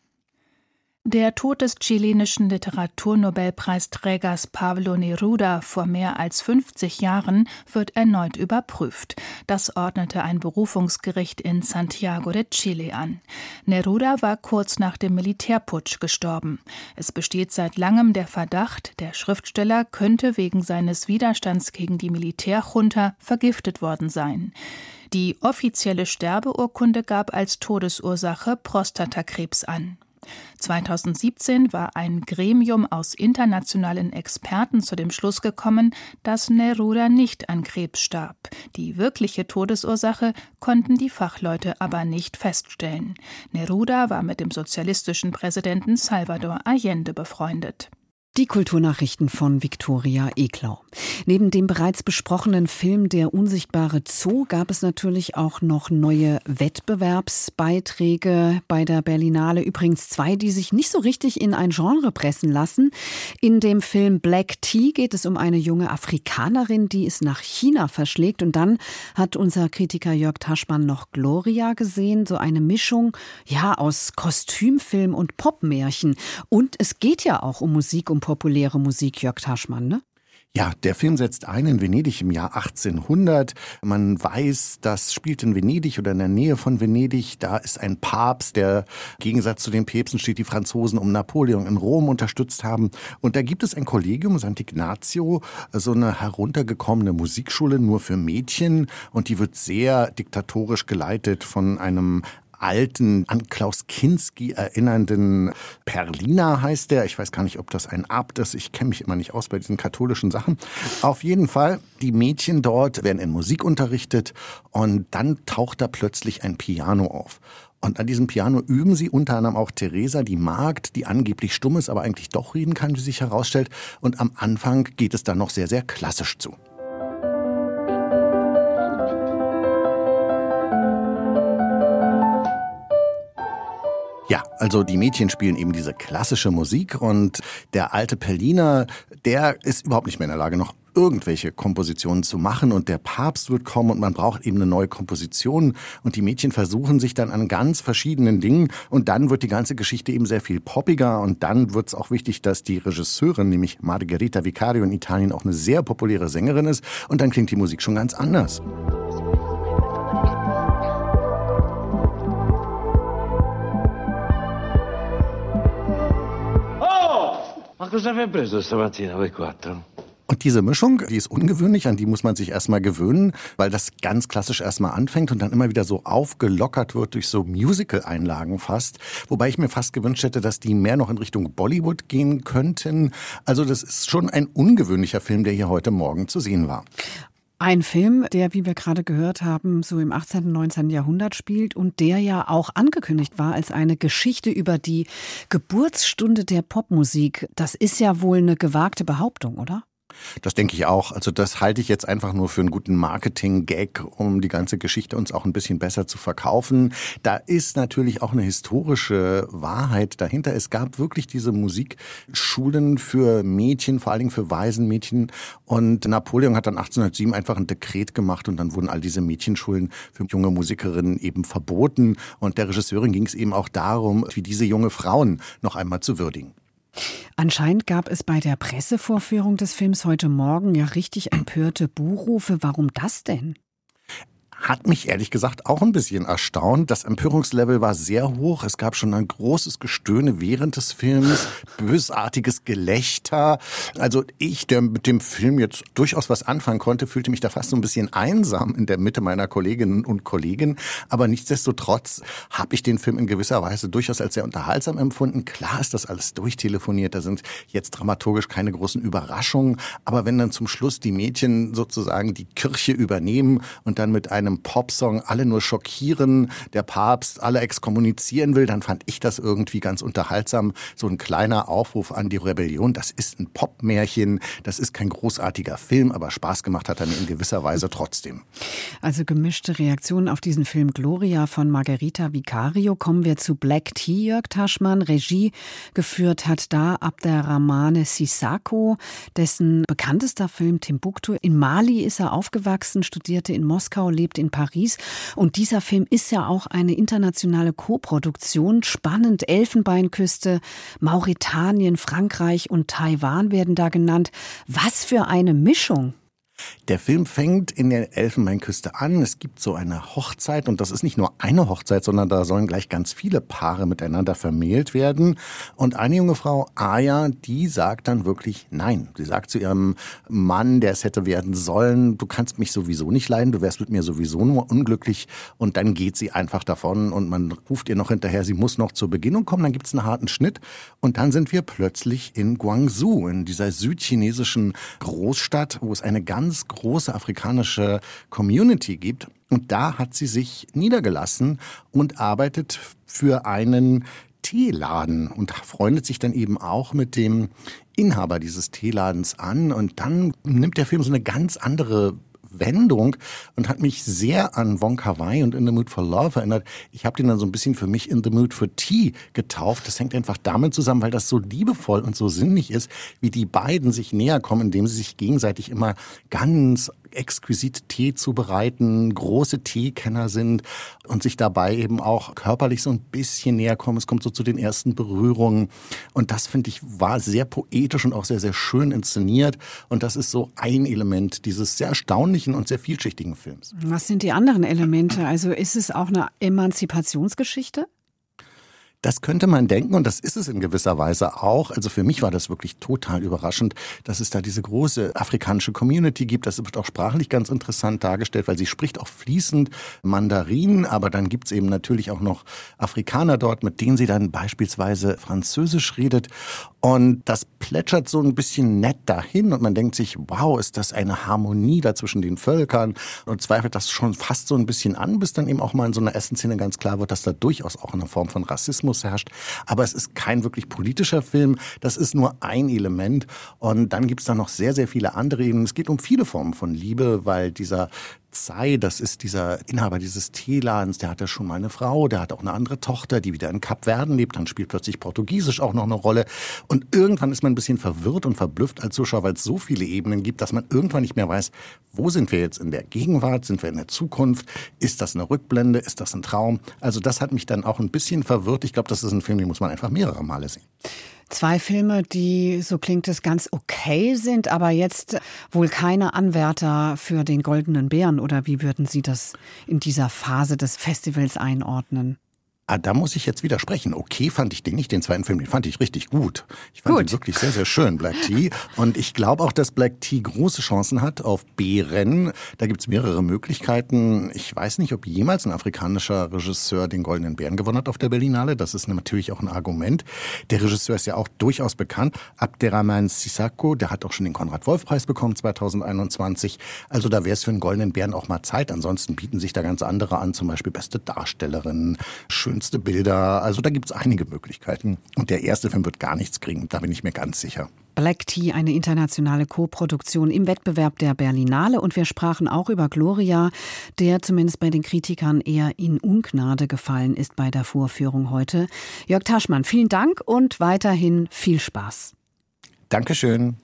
Der Tod des chilenischen Literaturnobelpreisträgers Pablo Neruda vor mehr als 50 Jahren wird erneut überprüft. Das ordnete ein Berufungsgericht in Santiago de Chile an. Neruda war kurz nach dem Militärputsch gestorben. Es besteht seit langem der Verdacht, der Schriftsteller könnte wegen seines Widerstands gegen die Militärjunta vergiftet worden sein. Die offizielle Sterbeurkunde gab als Todesursache Prostatakrebs an. 2017 war ein Gremium aus internationalen Experten zu dem Schluss gekommen, dass Neruda nicht an Krebs starb. Die wirkliche Todesursache konnten die Fachleute aber nicht feststellen. Neruda war mit dem sozialistischen Präsidenten Salvador Allende befreundet. Die Kulturnachrichten von Viktoria Eklau. Neben dem bereits besprochenen Film Der unsichtbare Zoo gab es natürlich auch noch neue Wettbewerbsbeiträge bei der Berlinale. Übrigens zwei, die sich nicht so richtig in ein Genre pressen lassen. In dem Film Black Tea geht es um eine junge Afrikanerin, die es nach China verschlägt. Und dann hat unser Kritiker Jörg Taschmann noch Gloria gesehen. So eine Mischung, ja, aus Kostümfilm und Popmärchen. Und es geht ja auch um Musik, um populäre Musik, Jörg Taschmann, ne? Ja, der Film setzt ein in Venedig im Jahr 1800. Man weiß, das spielt in Venedig oder in der Nähe von Venedig. Da ist ein Papst, der im Gegensatz zu den Päpsten steht, die Franzosen um Napoleon in Rom unterstützt haben. Und da gibt es ein Kollegium, Sant'Ignazio, so eine heruntergekommene Musikschule nur für Mädchen. Und die wird sehr diktatorisch geleitet von einem alten, an Klaus Kinski erinnernden Perlina heißt der. Ich weiß gar nicht, ob das ein Abt ist. Ich kenne mich immer nicht aus bei diesen katholischen Sachen. Auf jeden Fall, die Mädchen dort werden in Musik unterrichtet und dann taucht da plötzlich ein Piano auf. Und an diesem Piano üben sie unter anderem auch Theresa, die Magd, die angeblich stumm ist, aber eigentlich doch reden kann, wie sich herausstellt. Und am Anfang geht es dann noch sehr, sehr klassisch zu. Ja, also die Mädchen spielen eben diese klassische Musik und der alte Perliner, der ist überhaupt nicht mehr in der Lage, noch irgendwelche Kompositionen zu machen und der Papst wird kommen und man braucht eben eine neue Komposition und die Mädchen versuchen sich dann an ganz verschiedenen Dingen und dann wird die ganze Geschichte eben sehr viel poppiger und dann wird es auch wichtig, dass die Regisseurin, nämlich Margherita Vicario in Italien auch eine sehr populäre Sängerin ist und dann klingt die Musik schon ganz anders. Und diese Mischung, die ist ungewöhnlich, an die muss man sich erstmal gewöhnen, weil das ganz klassisch erstmal anfängt und dann immer wieder so aufgelockert wird durch so Musical-Einlagen fast. Wobei ich mir fast gewünscht hätte, dass die mehr noch in Richtung Bollywood gehen könnten. Also das ist schon ein ungewöhnlicher Film, der hier heute Morgen zu sehen war. Ein Film, der, wie wir gerade gehört haben, so im 18. und 19. Jahrhundert spielt und der ja auch angekündigt war als eine Geschichte über die Geburtsstunde der Popmusik. Das ist ja wohl eine gewagte Behauptung, oder? Das denke ich auch. Also das halte ich jetzt einfach nur für einen guten Marketing-Gag, um die ganze Geschichte uns auch ein bisschen besser zu verkaufen. Da ist natürlich auch eine historische Wahrheit dahinter. Es gab wirklich diese Musikschulen für Mädchen, vor allen Dingen für Waisenmädchen. Und Napoleon hat dann 1807 einfach ein Dekret gemacht und dann wurden all diese Mädchenschulen für junge Musikerinnen eben verboten. Und der Regisseurin ging es eben auch darum, wie diese junge Frauen noch einmal zu würdigen. Anscheinend gab es bei der Pressevorführung des Films heute Morgen ja richtig empörte Buhrufe. Warum das denn? Hat mich ehrlich gesagt auch ein bisschen erstaunt. Das Empörungslevel war sehr hoch. Es gab schon ein großes Gestöhne während des Films, bösartiges Gelächter. Also ich, der mit dem Film jetzt durchaus was anfangen konnte, fühlte mich da fast so ein bisschen einsam in der Mitte meiner Kolleginnen und Kollegen. Aber nichtsdestotrotz habe ich den Film in gewisser Weise durchaus als sehr unterhaltsam empfunden. Klar ist das alles durchtelefoniert. Da sind jetzt dramaturgisch keine großen Überraschungen. Aber wenn dann zum Schluss die Mädchen sozusagen die Kirche übernehmen und dann mit einem einem Popsong alle nur schockieren, der Papst alle exkommunizieren will, dann fand ich das irgendwie ganz unterhaltsam. So ein kleiner Aufruf an die Rebellion. Das ist ein Popmärchen, das ist kein großartiger Film, aber Spaß gemacht hat er mir in gewisser Weise trotzdem. Also gemischte Reaktionen auf diesen Film Gloria von Margherita Vicario. Kommen wir zu Black Tea, Jörg Taschmann. Regie geführt hat da Abderrahmane Sissako, dessen bekanntester Film Timbuktu. In Mali ist er aufgewachsen, studierte in Moskau, in Paris. Und dieser Film ist ja auch eine internationale Koproduktion. Spannend, Elfenbeinküste, Mauretanien, Frankreich und Taiwan werden da genannt. Was für eine Mischung. Der Film fängt in der Elfenbeinküste an. Es gibt so eine Hochzeit und das ist nicht nur eine Hochzeit, sondern da sollen gleich ganz viele Paare miteinander vermählt werden. Und eine junge Frau, Aya, die sagt dann wirklich Nein. Sie sagt zu ihrem Mann, der es hätte werden sollen, du kannst mich sowieso nicht leiden, du wärst mit mir sowieso nur unglücklich. Und dann geht sie einfach davon und man ruft ihr noch hinterher, sie muss noch zur Beginnung kommen. Dann gibt es einen harten Schnitt und dann sind wir plötzlich in Guangzhou, in dieser südchinesischen Großstadt, wo es eine ganz ganz große afrikanische Community gibt. Und da hat sie sich niedergelassen und arbeitet für einen Teeladen und freundet sich dann eben auch mit dem Inhaber dieses Teeladens an. Und dann nimmt der Film so eine ganz andere Wendung und hat mich sehr an Wong Kar Wai und In the Mood for Love erinnert. Ich habe den dann so ein bisschen für mich In the Mood for Tea getauft. Das hängt einfach damit zusammen, weil das so liebevoll und so sinnlich ist, wie die beiden sich näher kommen, indem sie sich gegenseitig immer ganz exquisit Tee zubereiten, große Teekenner sind und sich dabei eben auch körperlich so ein bisschen näher kommen. Es kommt so zu den ersten Berührungen. Und das finde ich war sehr poetisch und auch sehr, sehr schön inszeniert. Und das ist so ein Element dieses sehr erstaunlichen und sehr vielschichtigen Films. Was sind die anderen Elemente? Also ist es auch eine Emanzipationsgeschichte? Das könnte man denken und das ist es in gewisser Weise auch. Also für mich war das wirklich total überraschend, dass es da diese große afrikanische Community gibt. Das wird auch sprachlich ganz interessant dargestellt, weil sie spricht auch fließend Mandarin, aber dann gibt's eben natürlich auch noch Afrikaner dort, mit denen sie dann beispielsweise Französisch redet. Und das plätschert so ein bisschen nett dahin und man denkt sich, wow, ist das eine Harmonie da zwischen den Völkern und zweifelt das schon fast so ein bisschen an, bis dann eben auch mal in so einer Essenszene ganz klar wird, dass da durchaus auch eine Form von Rassismus Rassismus herrscht. Aber es ist kein wirklich politischer Film. Das ist nur ein Element. Und dann gibt es da noch sehr, sehr viele andere Ebenen. Es geht um viele Formen von Liebe, weil dieser Zai, das ist dieser Inhaber dieses Teeladens, der hat ja schon mal eine Frau, der hat auch eine andere Tochter, die wieder in Kap Verden lebt, dann spielt plötzlich Portugiesisch auch noch eine Rolle. Und irgendwann ist man ein bisschen verwirrt und verblüfft als Zuschauer, weil es so viele Ebenen gibt, dass man irgendwann nicht mehr weiß, wo sind wir jetzt in der Gegenwart, sind wir in der Zukunft, ist das eine Rückblende, ist das ein Traum? Also das hat mich dann auch ein bisschen verwirrt. Ich glaube, das ist ein Film, den muss man einfach mehrere Male sehen. Zwei Filme, die, so klingt es, ganz okay sind, aber jetzt wohl keine Anwärter für den Goldenen Bären. Oder wie würden Sie das in dieser Phase des Festivals einordnen? Ah, da muss ich jetzt widersprechen. Okay fand ich den nicht, den zweiten Film, den fand ich richtig gut. Ich fand ihn wirklich sehr, sehr schön, Black Tea. Und ich glaube auch, dass Black Tea große Chancen hat auf B-Rennen. Da gibt's mehrere Möglichkeiten. Ich weiß nicht, ob jemals ein afrikanischer Regisseur den Goldenen Bären gewonnen hat auf der Berlinale. Das ist natürlich auch ein Argument. Der Regisseur ist ja auch durchaus bekannt. Abderrahman Sissako, der hat auch schon den Konrad-Wolf-Preis bekommen 2021. Also da wäre es für den Goldenen Bären auch mal Zeit. Ansonsten bieten sich da ganz andere an, zum Beispiel beste Darstellerin, schön schönste Bilder. Also da gibt es einige Möglichkeiten. Und der erste Film wird gar nichts kriegen, da bin ich mir ganz sicher. Black Tea, eine internationale Co-Produktion im Wettbewerb der Berlinale. Und wir sprachen auch über Gloria, der zumindest bei den Kritikern eher in Ungnade gefallen ist bei der Vorführung heute. Jörg Taschmann, vielen Dank und weiterhin viel Spaß. Dankeschön.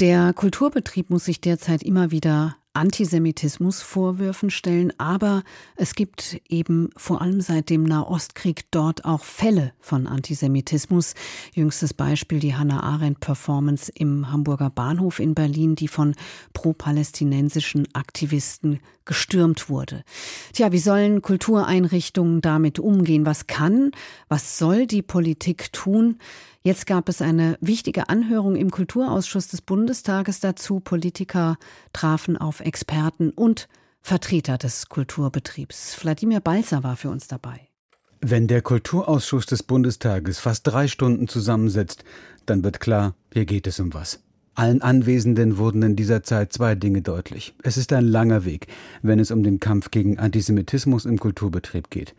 Der Kulturbetrieb muss sich derzeit immer wieder Antisemitismusvorwürfen stellen, aber es gibt eben vor allem seit dem Nahostkrieg dort auch Fälle von Antisemitismus. Jüngstes Beispiel die Hannah Arendt Performance im Hamburger Bahnhof in Berlin, die von pro-palästinensischen Aktivisten gestürmt wurde. Tja, wie sollen Kultureinrichtungen damit umgehen? Was kann, was soll die Politik tun? Jetzt gab es eine wichtige Anhörung im Kulturausschuss des Bundestages dazu. Politiker trafen auf Experten und Vertreter des Kulturbetriebs. Wladimir Balzer war für uns dabei. Wenn der Kulturausschuss des Bundestages fast drei Stunden zusammensetzt, dann wird klar, hier geht es um was. Allen Anwesenden wurden in dieser Zeit zwei Dinge deutlich. Es ist ein langer Weg, wenn es um den Kampf gegen Antisemitismus im Kulturbetrieb geht.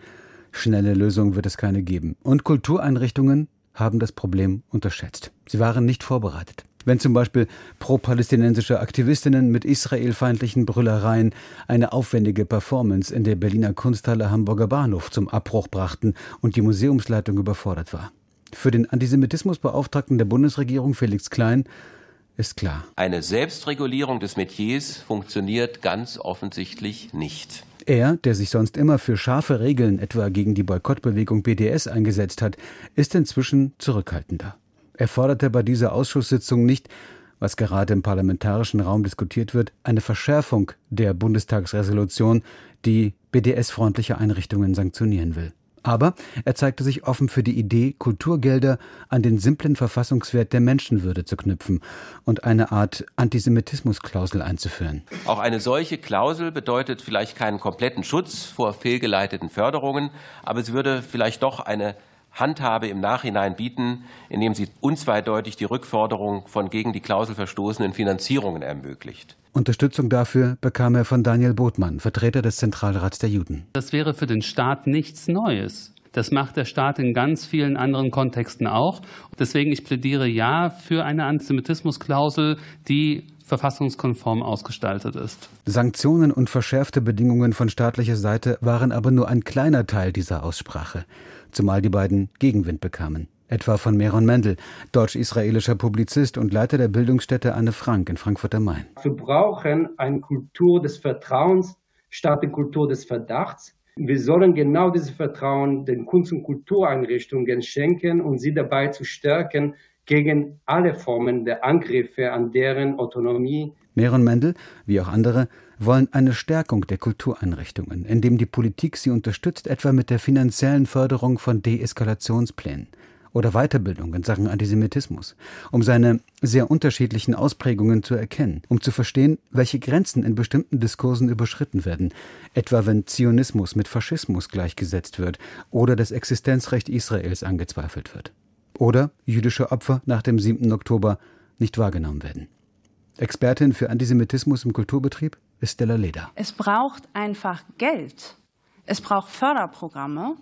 Schnelle Lösungen wird es keine geben. Und Kultureinrichtungen haben das Problem unterschätzt. Sie waren nicht vorbereitet. Wenn zum Beispiel pro-palästinensische Aktivistinnen mit israelfeindlichen Brüllereien eine aufwendige Performance in der Berliner Kunsthalle Hamburger Bahnhof zum Abbruch brachten und die Museumsleitung überfordert war. Für den Antisemitismusbeauftragten der Bundesregierung Felix Klein ist klar. Eine Selbstregulierung des Metiers funktioniert ganz offensichtlich nicht. Er, der sich sonst immer für scharfe Regeln, etwa gegen die Boykottbewegung BDS eingesetzt hat, ist inzwischen zurückhaltender. Er forderte bei dieser Ausschusssitzung nicht, was gerade im parlamentarischen Raum diskutiert wird, eine Verschärfung der Bundestagsresolution, die BDS-freundliche Einrichtungen sanktionieren will. Aber er zeigte sich offen für die Idee, Kulturgelder an den simplen Verfassungswert der Menschenwürde zu knüpfen und eine Art Antisemitismusklausel einzuführen. Auch eine solche Klausel bedeutet vielleicht keinen kompletten Schutz vor fehlgeleiteten Förderungen, aber sie würde vielleicht doch eine Handhabe im Nachhinein bieten, indem sie unzweideutig die Rückforderung von gegen die Klausel verstoßenen Finanzierungen ermöglicht. Unterstützung dafür bekam er von Daniel Botmann, Vertreter des Zentralrats der Juden. Das wäre für den Staat nichts Neues. Das macht der Staat in ganz vielen anderen Kontexten auch. Deswegen ich plädiere ja für eine Antisemitismusklausel, die verfassungskonform ausgestaltet ist. Sanktionen und verschärfte Bedingungen von staatlicher Seite waren aber nur ein kleiner Teil dieser Aussprache, zumal die beiden Gegenwind bekamen etwa von Meron Mendel, deutsch-israelischer Publizist und Leiter der Bildungsstätte Anne Frank in Frankfurt am Main. Wir brauchen eine Kultur des Vertrauens statt der Kultur des Verdachts. Wir sollen genau dieses Vertrauen den Kunst- und Kultureinrichtungen schenken und sie dabei zu stärken, gegen alle Formen der Angriffe an deren Autonomie. Meron Mendel, wie auch andere, wollen eine Stärkung der Kultureinrichtungen, indem die Politik sie unterstützt, etwa mit der finanziellen Förderung von Deeskalationsplänen oder Weiterbildung in Sachen Antisemitismus, um seine sehr unterschiedlichen Ausprägungen zu erkennen, um zu verstehen, welche Grenzen in bestimmten Diskursen überschritten werden, etwa wenn Zionismus mit Faschismus gleichgesetzt wird oder das Existenzrecht Israels angezweifelt wird. Oder jüdische Opfer nach dem 7. Oktober nicht wahrgenommen werden. Expertin für Antisemitismus im Kulturbetrieb ist Stella Leder. Es braucht einfach Geld. Es braucht Förderprogramme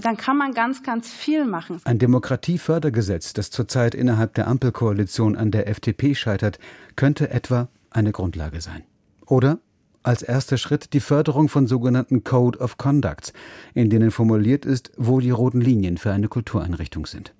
dann kann man ganz, ganz viel machen. Ein Demokratiefördergesetz, das zurzeit innerhalb der Ampelkoalition an der FDP scheitert, könnte etwa eine Grundlage sein. Oder als erster Schritt die Förderung von sogenannten Code of Conducts, in denen formuliert ist, wo die roten Linien für eine Kultureinrichtung sind.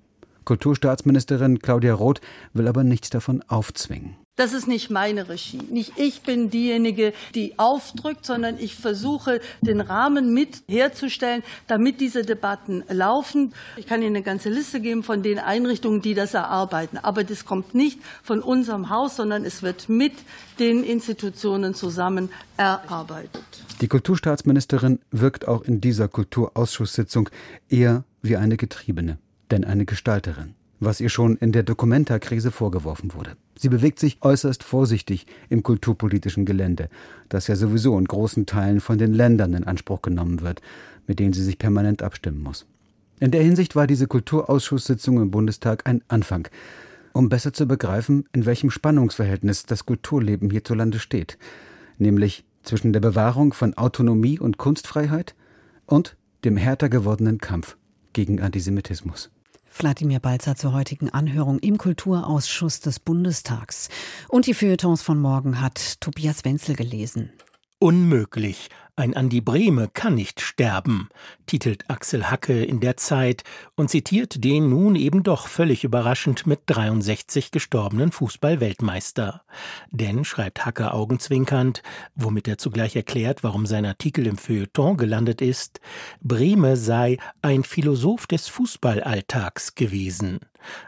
Kulturstaatsministerin Claudia Roth will aber nichts davon aufzwingen. Das ist nicht meine Regie. Nicht ich bin diejenige, die aufdrückt, sondern ich versuche, den Rahmen mit herzustellen, damit diese Debatten laufen. Ich kann Ihnen eine ganze Liste geben von den Einrichtungen, die das erarbeiten. Aber das kommt nicht von unserem Haus, sondern es wird mit den Institutionen zusammen erarbeitet. Die Kulturstaatsministerin wirkt auch in dieser Kulturausschusssitzung eher wie eine Getriebene, denn eine Gestalterin was ihr schon in der Dokumenta-Krise vorgeworfen wurde. Sie bewegt sich äußerst vorsichtig im kulturpolitischen Gelände, das ja sowieso in großen Teilen von den Ländern in Anspruch genommen wird, mit denen sie sich permanent abstimmen muss. In der Hinsicht war diese Kulturausschusssitzung im Bundestag ein Anfang, um besser zu begreifen, in welchem Spannungsverhältnis das Kulturleben hierzulande steht, nämlich zwischen der Bewahrung von Autonomie und Kunstfreiheit und dem härter gewordenen Kampf gegen Antisemitismus. Wladimir Balzer zur heutigen Anhörung im Kulturausschuss des Bundestags. Und die Feuilletons von morgen hat Tobias Wenzel gelesen. Unmöglich. Ein Andi Brehme kann nicht sterben, titelt Axel Hacke in der Zeit und zitiert den nun eben doch völlig überraschend mit 63 gestorbenen Fußball-Weltmeister. Denn, schreibt Hacke augenzwinkernd, womit er zugleich erklärt, warum sein Artikel im Feuilleton gelandet ist, Brehme sei ein Philosoph des Fußballalltags gewesen.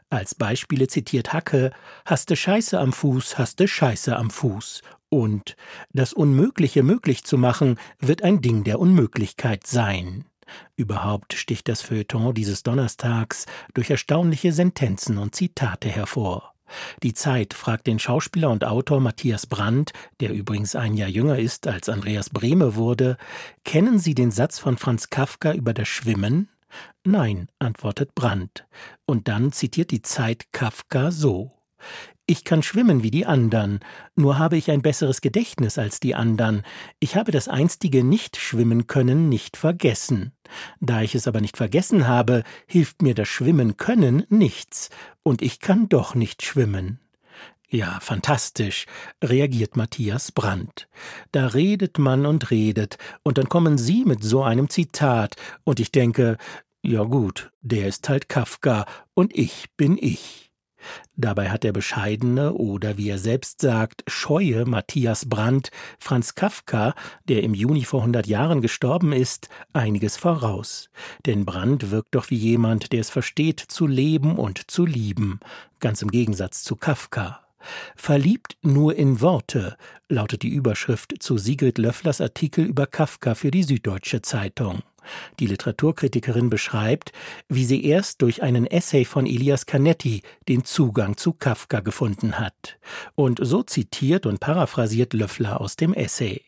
Als Beispiele zitiert Hacke, hast Scheiße am Fuß, hast Scheiße am Fuß und das Unmögliche möglich zu machen, wird ein Ding der Unmöglichkeit sein. Überhaupt sticht das Feuilleton dieses Donnerstags durch erstaunliche Sentenzen und Zitate hervor. Die Zeit fragt den Schauspieler und Autor Matthias Brandt, der übrigens ein Jahr jünger ist als Andreas Brehme wurde, kennen Sie den Satz von Franz Kafka über das Schwimmen? Nein, antwortet Brandt. Und dann zitiert die Zeit Kafka so. Ich kann schwimmen wie die andern, nur habe ich ein besseres Gedächtnis als die andern. Ich habe das einstige Nicht-Schwimmen können nicht vergessen. Da ich es aber nicht vergessen habe, hilft mir das Schwimmen können nichts, und ich kann doch nicht schwimmen. Ja, fantastisch, reagiert Matthias Brandt. Da redet man und redet, und dann kommen Sie mit so einem Zitat, und ich denke, ja gut, der ist halt Kafka, und ich bin ich. Dabei hat der bescheidene oder wie er selbst sagt, scheue Matthias Brandt Franz Kafka, der im Juni vor 100 Jahren gestorben ist, einiges voraus. Denn Brandt wirkt doch wie jemand, der es versteht, zu leben und zu lieben, ganz im Gegensatz zu Kafka. Verliebt nur in Worte lautet die Überschrift zu Sigrid Löfflers Artikel über Kafka für die Süddeutsche Zeitung. Die Literaturkritikerin beschreibt, wie sie erst durch einen Essay von Elias Canetti den Zugang zu Kafka gefunden hat. Und so zitiert und paraphrasiert Löffler aus dem Essay.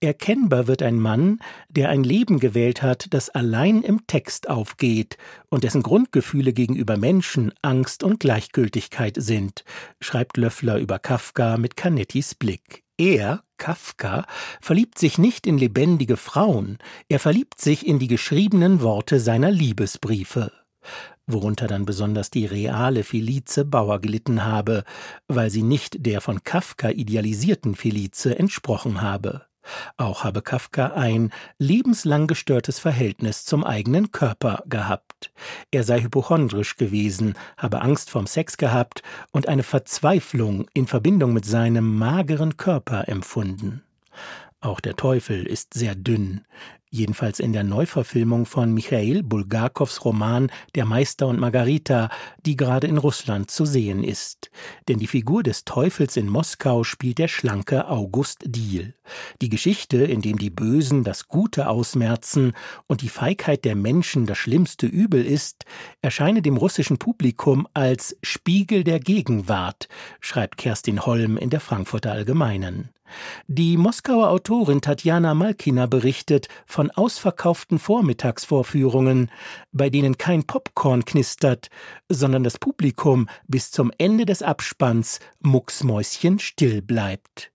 Erkennbar wird ein Mann, der ein Leben gewählt hat, das allein im Text aufgeht und dessen Grundgefühle gegenüber Menschen Angst und Gleichgültigkeit sind, schreibt Löffler über Kafka mit Canettis Blick. Er, Kafka, verliebt sich nicht in lebendige Frauen, er verliebt sich in die geschriebenen Worte seiner Liebesbriefe worunter dann besonders die reale Felice Bauer gelitten habe, weil sie nicht der von Kafka idealisierten Felice entsprochen habe. Auch habe Kafka ein lebenslang gestörtes Verhältnis zum eigenen Körper gehabt. Er sei hypochondrisch gewesen, habe Angst vom Sex gehabt und eine Verzweiflung in Verbindung mit seinem mageren Körper empfunden. Auch der Teufel ist sehr dünn. Jedenfalls in der Neuverfilmung von Michail Bulgakows Roman Der Meister und Margarita, die gerade in Russland zu sehen ist. Denn die Figur des Teufels in Moskau spielt der schlanke August Diehl. Die Geschichte, in dem die Bösen das Gute ausmerzen und die Feigheit der Menschen das schlimmste Übel ist, erscheine dem russischen Publikum als Spiegel der Gegenwart, schreibt Kerstin Holm in der Frankfurter Allgemeinen. Die Moskauer Autorin Tatjana Malkina berichtet von ausverkauften Vormittagsvorführungen, bei denen kein Popcorn knistert, sondern das Publikum bis zum Ende des Abspanns mucksmäuschen still bleibt.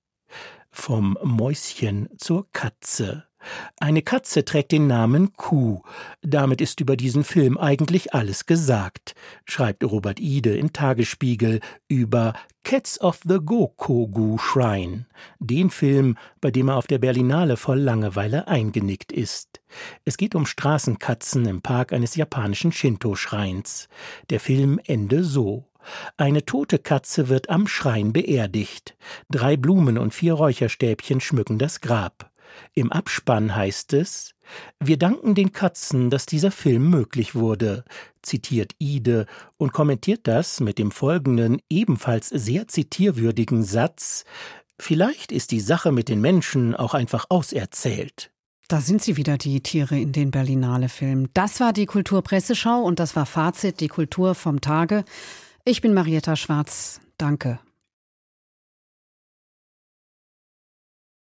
Vom Mäuschen zur Katze. Eine Katze trägt den Namen Kuh. Damit ist über diesen Film eigentlich alles gesagt, schreibt Robert Ide im Tagesspiegel über Cats of the Gokogu Shrine, den Film, bei dem er auf der Berlinale voll Langeweile eingenickt ist. Es geht um Straßenkatzen im Park eines japanischen Shinto-Schreins. Der Film ende so. Eine tote Katze wird am Schrein beerdigt. Drei Blumen und vier Räucherstäbchen schmücken das Grab. Im Abspann heißt es, wir danken den Katzen, dass dieser Film möglich wurde, zitiert Ide und kommentiert das mit dem folgenden ebenfalls sehr zitierwürdigen Satz Vielleicht ist die Sache mit den Menschen auch einfach auserzählt. Da sind sie wieder, die Tiere in den Berlinale-Filmen. Das war die Kulturpresseschau und das war Fazit, die Kultur vom Tage. Ich bin Marietta Schwarz. Danke.